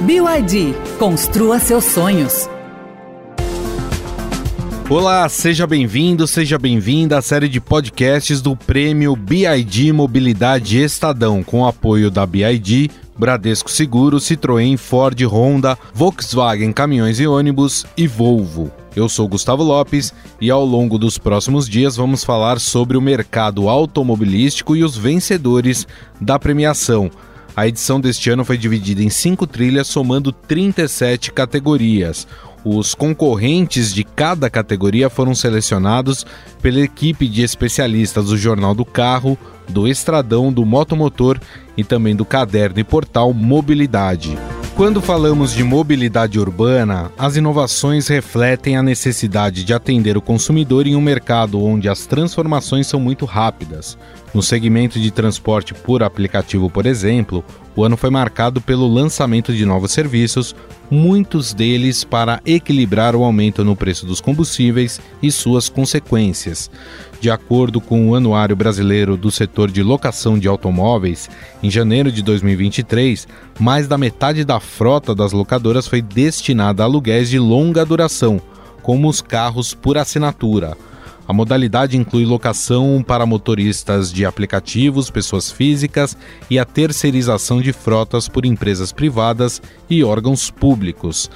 BYD, construa seus sonhos. Olá, seja bem-vindo, seja bem-vinda à série de podcasts do Prêmio BID Mobilidade Estadão, com apoio da BID, Bradesco Seguro, Citroën, Ford, Honda, Volkswagen Caminhões e Ônibus e Volvo. Eu sou Gustavo Lopes e ao longo dos próximos dias vamos falar sobre o mercado automobilístico e os vencedores da premiação. A edição deste ano foi dividida em cinco trilhas, somando 37 categorias. Os concorrentes de cada categoria foram selecionados pela equipe de especialistas do Jornal do Carro, do Estradão, do Motomotor e também do caderno e portal Mobilidade. Quando falamos de mobilidade urbana, as inovações refletem a necessidade de atender o consumidor em um mercado onde as transformações são muito rápidas. No segmento de transporte por aplicativo, por exemplo, o ano foi marcado pelo lançamento de novos serviços, muitos deles para equilibrar o aumento no preço dos combustíveis e suas consequências. De acordo com o Anuário Brasileiro do Setor de Locação de Automóveis, em janeiro de 2023, mais da metade da frota das locadoras foi destinada a aluguéis de longa duração, como os carros por assinatura. A modalidade inclui locação para motoristas de aplicativos, pessoas físicas e a terceirização de frotas por empresas privadas e órgãos públicos.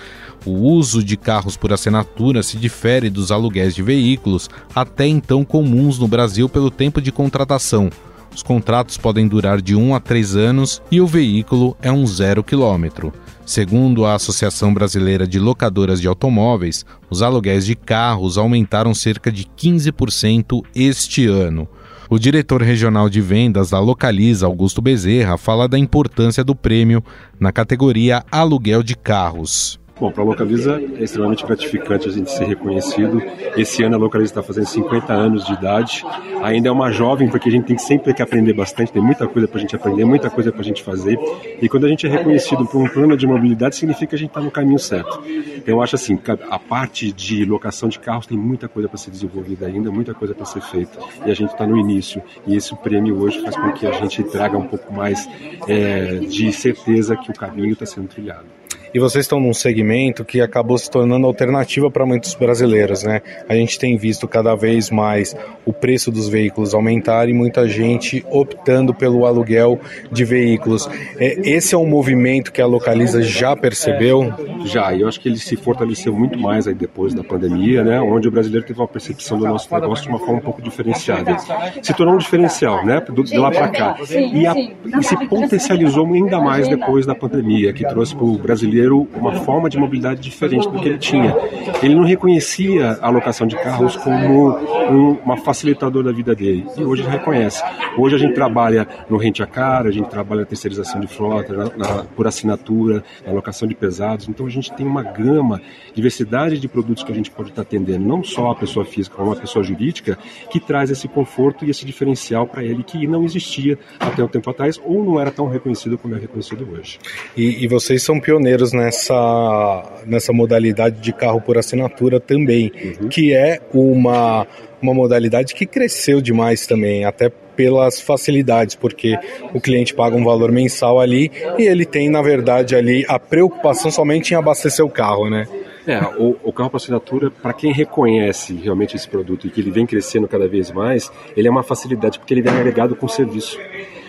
O uso de carros por assinatura se difere dos aluguéis de veículos, até então comuns no Brasil pelo tempo de contratação. Os contratos podem durar de 1 a 3 anos e o veículo é um zero quilômetro. Segundo a Associação Brasileira de Locadoras de Automóveis, os aluguéis de carros aumentaram cerca de 15% este ano. O diretor regional de vendas da Localiza, Augusto Bezerra, fala da importância do prêmio na categoria aluguel de carros. Bom, para a Localiza é extremamente gratificante a gente ser reconhecido. Esse ano a Localiza está fazendo 50 anos de idade. Ainda é uma jovem, porque a gente tem sempre que aprender bastante, tem muita coisa para a gente aprender, muita coisa para a gente fazer. E quando a gente é reconhecido por um plano de mobilidade, significa que a gente está no caminho certo. Então eu acho assim, a parte de locação de carros tem muita coisa para ser desenvolvida ainda, muita coisa para ser feita. E a gente está no início. E esse prêmio hoje faz com que a gente traga um pouco mais é, de certeza que o caminho está sendo trilhado e vocês estão num segmento que acabou se tornando alternativa para muitos brasileiros, né? A gente tem visto cada vez mais o preço dos veículos aumentar e muita gente optando pelo aluguel de veículos. É, esse é um movimento que a Localiza já percebeu? Já, e eu acho que ele se fortaleceu muito mais aí depois da pandemia, né? Onde o brasileiro teve uma percepção do nosso negócio de uma forma um pouco diferenciada. Se tornou um diferencial, né? De lá para cá. E, a, e se potencializou ainda mais depois da pandemia, que trouxe para o brasileiro brasileiro uma forma de mobilidade diferente do que ele tinha. Ele não reconhecia a locação de carros como um, uma facilitadora da vida dele, e hoje ele reconhece. Hoje a gente trabalha no rente a car, a gente trabalha na terceirização de frota, na, na, por assinatura, na locação de pesados, então a gente tem uma gama, diversidade de produtos que a gente pode estar atendendo, não só a pessoa física, como a pessoa jurídica, que traz esse conforto e esse diferencial para ele que não existia até um tempo atrás ou não era tão reconhecido como é reconhecido hoje. E, e vocês são pioneiros nessa, nessa modalidade de carro por assinatura também, uhum. que é uma, uma modalidade que cresceu demais também, até pelas facilidades, porque o cliente paga um valor mensal ali e ele tem, na verdade, ali a preocupação somente em abastecer o carro, né? É, o, o carro por assinatura, para quem reconhece realmente esse produto e que ele vem crescendo cada vez mais, ele é uma facilidade porque ele vem agregado com serviço.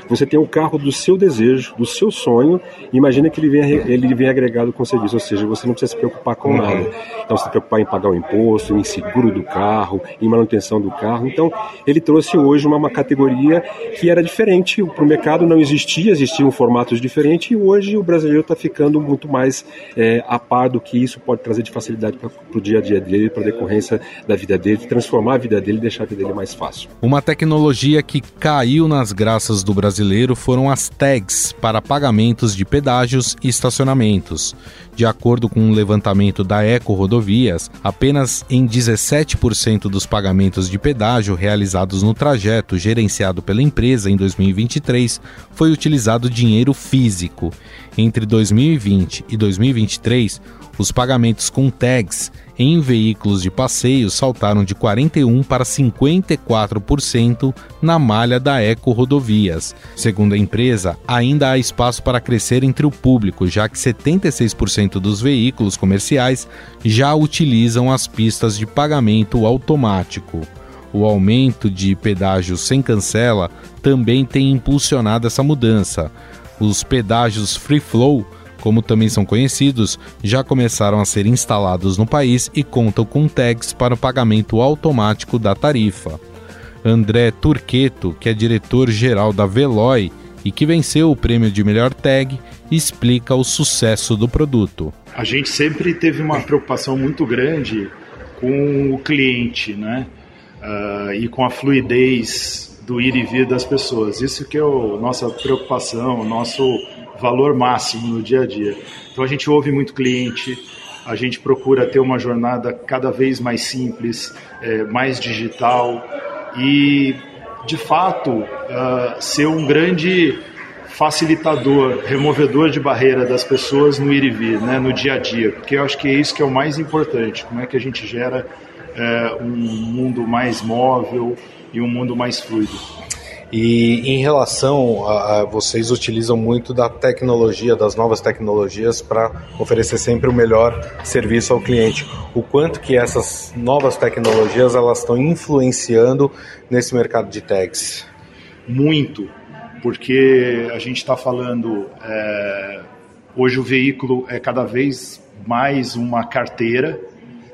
Você tem o carro do seu desejo, do seu sonho, e imagina que ele vem, ele vem agregado com serviço, ou seja, você não precisa se preocupar com nada. Então, se preocupar em pagar o imposto, em seguro do carro, em manutenção do carro. Então, ele trouxe hoje uma, uma categoria que era diferente. Para o mercado não existia, existiam formatos diferentes, e hoje o brasileiro está ficando muito mais é, a par do que isso pode trazer de facilidade para o dia a dia dele, para a decorrência da vida dele, de transformar a vida dele e deixar a vida dele mais fácil. Uma tecnologia que caiu nas graças do Brasil brasileiro foram as tags para pagamentos de pedágios e estacionamentos. De acordo com um levantamento da Eco Rodovias, apenas em 17% dos pagamentos de pedágio realizados no trajeto gerenciado pela empresa em 2023 foi utilizado dinheiro físico. Entre 2020 e 2023, Os pagamentos com tags em veículos de passeio saltaram de 41% para 54% na malha da Eco Rodovias. Segundo a empresa, ainda há espaço para crescer entre o público, já que 76% dos veículos comerciais já utilizam as pistas de pagamento automático. O aumento de pedágios sem cancela também tem impulsionado essa mudança. Os pedágios free flow como também são conhecidos, já começaram a ser instalados no país e contam com tags para o pagamento automático da tarifa. André Turqueto, que é diretor-geral da Veloy e que venceu o prêmio de melhor tag, explica o sucesso do produto. A gente sempre teve uma preocupação muito grande com o cliente, né? Uh, e com a fluidez do ir e vir das pessoas. Isso que é a nossa preocupação, o nosso valor máximo no dia a dia. Então a gente ouve muito cliente, a gente procura ter uma jornada cada vez mais simples, é, mais digital e, de fato, uh, ser um grande facilitador, removedor de barreira das pessoas no ir e vir, né, no dia a dia, porque eu acho que é isso que é o mais importante, como é que a gente gera é, um mundo mais móvel e um mundo mais fluido. E em relação a, a, vocês utilizam muito da tecnologia, das novas tecnologias para oferecer sempre o melhor serviço ao cliente. O quanto que essas novas tecnologias elas estão influenciando nesse mercado de tags? Muito, porque a gente está falando é, hoje o veículo é cada vez mais uma carteira,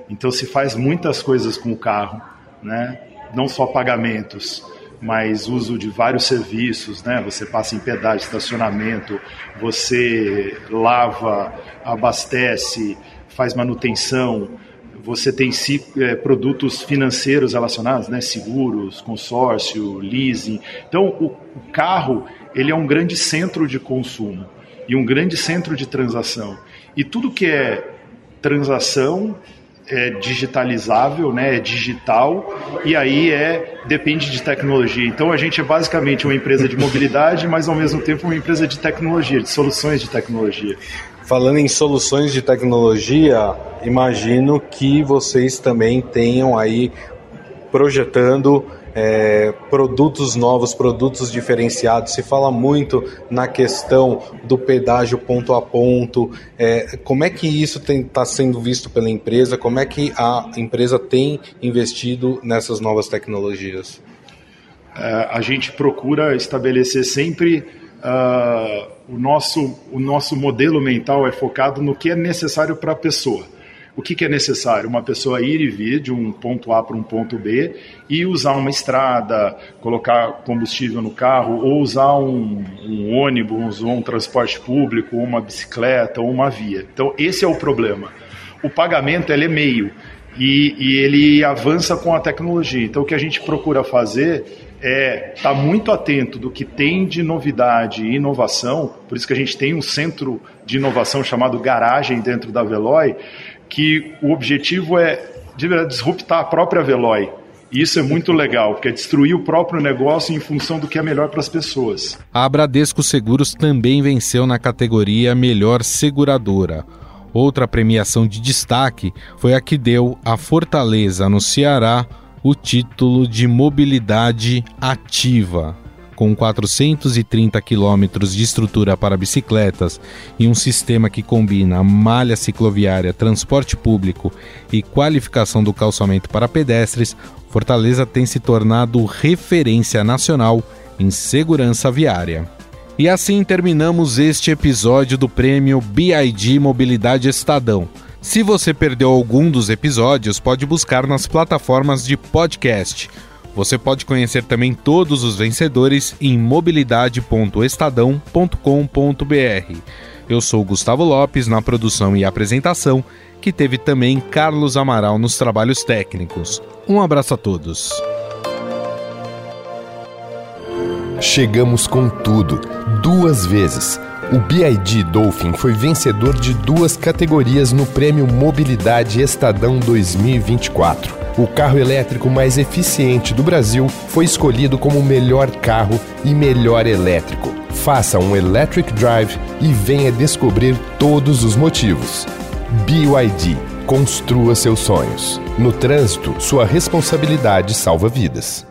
então se faz muitas coisas com o carro, né? Não só pagamentos mas uso de vários serviços, né? Você passa em pedágio, estacionamento, você lava, abastece, faz manutenção, você tem é, produtos financeiros relacionados, né? Seguros, consórcio, leasing. Então, o, carro ele é um grande centro de consumo e um grande centro de transação. E tudo que é transação é digitalizável, né, é digital, e aí é depende de tecnologia. Então a gente é basicamente uma empresa de mobilidade, mas ao mesmo tempo uma empresa de tecnologia, de soluções de tecnologia. Falando em soluções de tecnologia, imagino que vocês também tenham aí projetando é, produtos novos, produtos diferenciados. Se fala muito na questão do pedágio ponto a ponto. É, como é que isso está sendo visto pela empresa? Como é que a empresa tem investido nessas novas tecnologias? É, a gente procura estabelecer sempre uh, o, nosso, o nosso modelo mental é focado no que é necessário para a pessoa. O que, que, é necessário? Uma pessoa ir e vir de um ponto A para um ponto B e usar uma estrada, colocar combustível no carro, ou usar um, um ônibus, ou um transporte público, ou uma bicicleta, ou uma via. Então, esse é o problema. O pagamento é meio e, e ele avança com a tecnologia. Então, o que a gente procura fazer é estar tá muito atento do que tem de novidade e inovação, por isso que a gente tem um centro de inovação chamado Garagem dentro da Veloy, que o objetivo é disruptar a própria Veloy. E isso é muito legal, porque é destruir o próprio negócio em função do que é melhor para as pessoas. A Bradesco Seguros também venceu na categoria Melhor Seguradora. Outra premiação de destaque foi a que deu à Fortaleza, no Ceará, o título de Mobilidade Ativa com 430 quilômetros de estrutura para bicicletas e um sistema que combina malha cicloviária, transporte público e qualificação do calçamento para pedestres, Fortaleza tem se tornado referência nacional em segurança viária. E assim terminamos este episódio do prêmio BID Mobilidade Estadão. Se você perdeu algum dos episódios, pode buscar nas plataformas de podcast. Você pode conhecer também todos os vencedores em mobilidade.estadão.com.br. Eu sou Gustavo Lopes na produção e apresentação, que teve também Carlos Amaral nos trabalhos técnicos. Um abraço a todos. Chegamos com tudo, duas vezes. O BID Dolphin foi vencedor de duas categorias no Prêmio Mobilidade Estadão 2024 o carro elétrico mais eficiente do Brasil foi escolhido como o melhor carro e melhor elétrico. Faça um Electric Drive e venha descobrir todos os motivos. BYD. Construa seus sonhos. No trânsito, sua responsabilidade salva vidas.